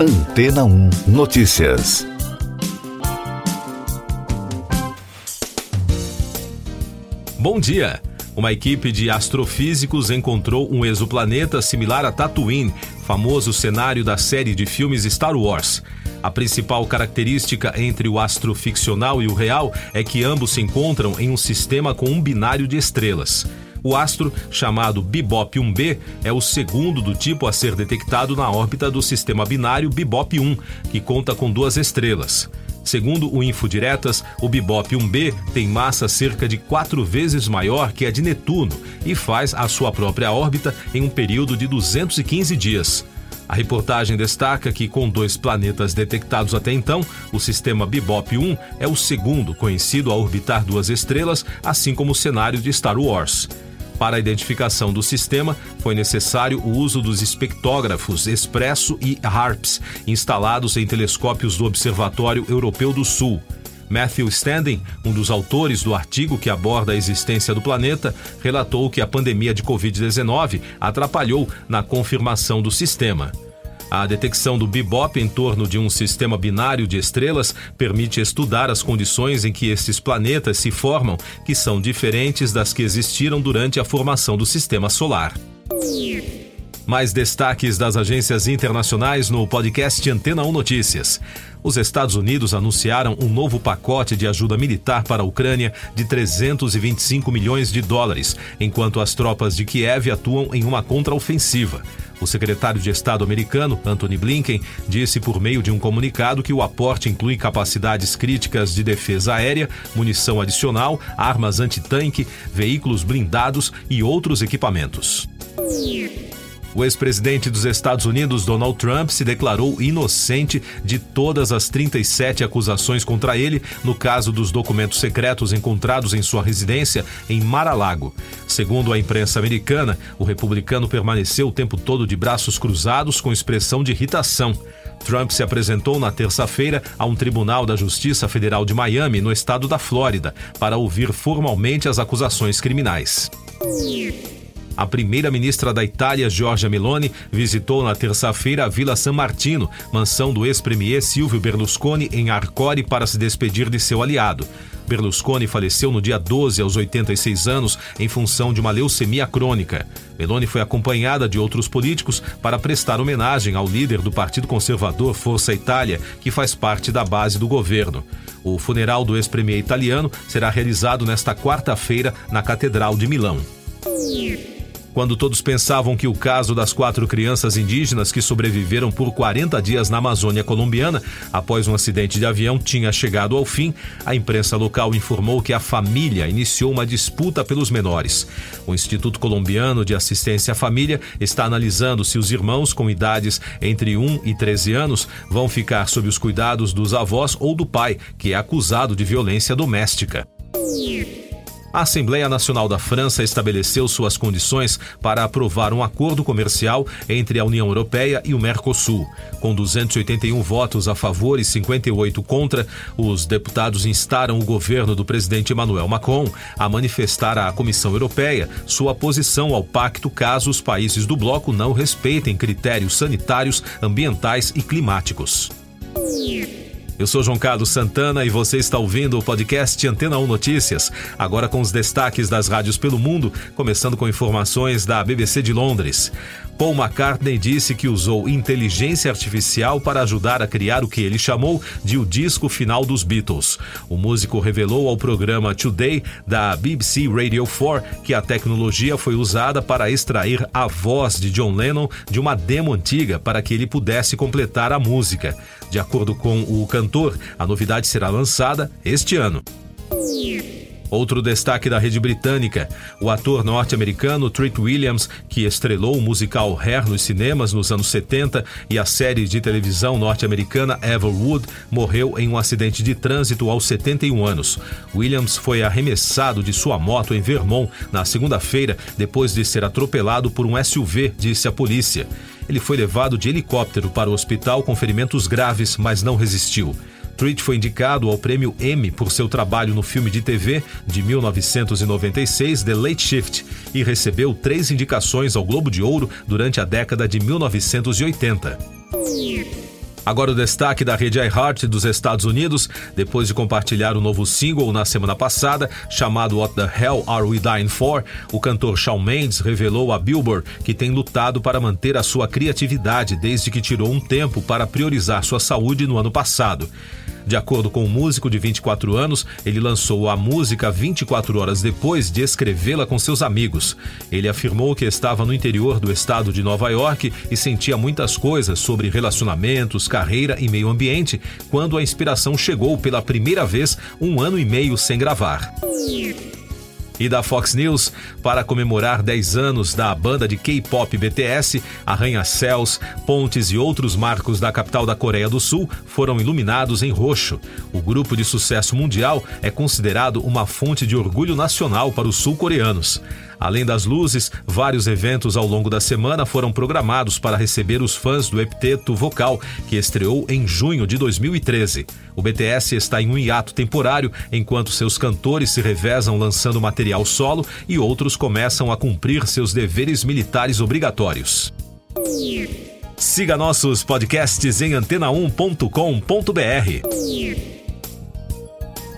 Antena 1 Notícias. Bom dia. Uma equipe de astrofísicos encontrou um exoplaneta similar a Tatooine, famoso cenário da série de filmes Star Wars. A principal característica entre o astroficcional e o real é que ambos se encontram em um sistema com um binário de estrelas. O astro, chamado Bibop 1b, é o segundo do tipo a ser detectado na órbita do sistema binário Bibop 1, que conta com duas estrelas. Segundo o Infodiretas, o Bibop 1b tem massa cerca de quatro vezes maior que a de Netuno e faz a sua própria órbita em um período de 215 dias. A reportagem destaca que, com dois planetas detectados até então, o sistema Bibop 1 é o segundo conhecido a orbitar duas estrelas, assim como o cenário de Star Wars. Para a identificação do sistema, foi necessário o uso dos espectógrafos Expresso e HARPS, instalados em telescópios do Observatório Europeu do Sul. Matthew Standing, um dos autores do artigo que aborda a existência do planeta, relatou que a pandemia de Covid-19 atrapalhou na confirmação do sistema. A detecção do bebop em torno de um sistema binário de estrelas permite estudar as condições em que esses planetas se formam, que são diferentes das que existiram durante a formação do sistema solar. Mais destaques das agências internacionais no podcast Antena 1 Notícias. Os Estados Unidos anunciaram um novo pacote de ajuda militar para a Ucrânia de 325 milhões de dólares, enquanto as tropas de Kiev atuam em uma contraofensiva. O secretário de Estado americano, Anthony Blinken, disse por meio de um comunicado que o aporte inclui capacidades críticas de defesa aérea, munição adicional, armas antitanque, veículos blindados e outros equipamentos. O ex-presidente dos Estados Unidos, Donald Trump, se declarou inocente de todas as 37 acusações contra ele no caso dos documentos secretos encontrados em sua residência em Mar-a-Lago. Segundo a imprensa americana, o republicano permaneceu o tempo todo de braços cruzados com expressão de irritação. Trump se apresentou na terça-feira a um tribunal da Justiça Federal de Miami, no estado da Flórida, para ouvir formalmente as acusações criminais. A primeira-ministra da Itália, Giorgia Meloni, visitou na terça-feira a Vila San Martino, mansão do ex-premier Silvio Berlusconi, em Arcore, para se despedir de seu aliado. Berlusconi faleceu no dia 12, aos 86 anos, em função de uma leucemia crônica. Meloni foi acompanhada de outros políticos para prestar homenagem ao líder do Partido Conservador Força Itália, que faz parte da base do governo. O funeral do ex-premier italiano será realizado nesta quarta-feira na Catedral de Milão. Quando todos pensavam que o caso das quatro crianças indígenas que sobreviveram por 40 dias na Amazônia colombiana após um acidente de avião tinha chegado ao fim, a imprensa local informou que a família iniciou uma disputa pelos menores. O Instituto Colombiano de Assistência à Família está analisando se os irmãos com idades entre 1 e 13 anos vão ficar sob os cuidados dos avós ou do pai, que é acusado de violência doméstica. A Assembleia Nacional da França estabeleceu suas condições para aprovar um acordo comercial entre a União Europeia e o Mercosul. Com 281 votos a favor e 58 contra, os deputados instaram o governo do presidente Emmanuel Macron a manifestar à Comissão Europeia sua posição ao pacto caso os países do bloco não respeitem critérios sanitários, ambientais e climáticos. Eu sou João Carlos Santana e você está ouvindo o podcast Antena 1 Notícias, agora com os destaques das rádios pelo mundo, começando com informações da BBC de Londres. Paul McCartney disse que usou inteligência artificial para ajudar a criar o que ele chamou de o disco final dos Beatles. O músico revelou ao programa Today da BBC Radio 4 que a tecnologia foi usada para extrair a voz de John Lennon de uma demo antiga para que ele pudesse completar a música. De acordo com o cantor, a novidade será lançada este ano. Outro destaque da rede britânica: o ator norte-americano Treat Williams, que estrelou o musical Hair nos cinemas nos anos 70 e a série de televisão norte-americana Everwood, morreu em um acidente de trânsito aos 71 anos. Williams foi arremessado de sua moto em Vermont na segunda-feira depois de ser atropelado por um SUV, disse a polícia. Ele foi levado de helicóptero para o hospital com ferimentos graves, mas não resistiu. Treat foi indicado ao prêmio Emmy por seu trabalho no filme de TV de 1996, The Late Shift, e recebeu três indicações ao Globo de Ouro durante a década de 1980. Agora o destaque da rede iHeart dos Estados Unidos, depois de compartilhar o novo single na semana passada, chamado What the Hell Are We Dying For, o cantor Shawn Mendes revelou a Billboard que tem lutado para manter a sua criatividade desde que tirou um tempo para priorizar sua saúde no ano passado. De acordo com o um músico de 24 anos, ele lançou a música 24 horas depois de escrevê-la com seus amigos. Ele afirmou que estava no interior do estado de Nova York e sentia muitas coisas sobre relacionamentos, carreira e meio ambiente quando a inspiração chegou pela primeira vez um ano e meio sem gravar e da Fox News para comemorar 10 anos da banda de K-pop BTS, arranha-céus, pontes e outros marcos da capital da Coreia do Sul foram iluminados em roxo. O grupo de sucesso mundial é considerado uma fonte de orgulho nacional para os sul-coreanos. Além das luzes, vários eventos ao longo da semana foram programados para receber os fãs do Epteto Vocal, que estreou em junho de 2013. O BTS está em um hiato temporário enquanto seus cantores se revezam lançando material solo e outros começam a cumprir seus deveres militares obrigatórios. Siga nossos podcasts em antena1.com.br.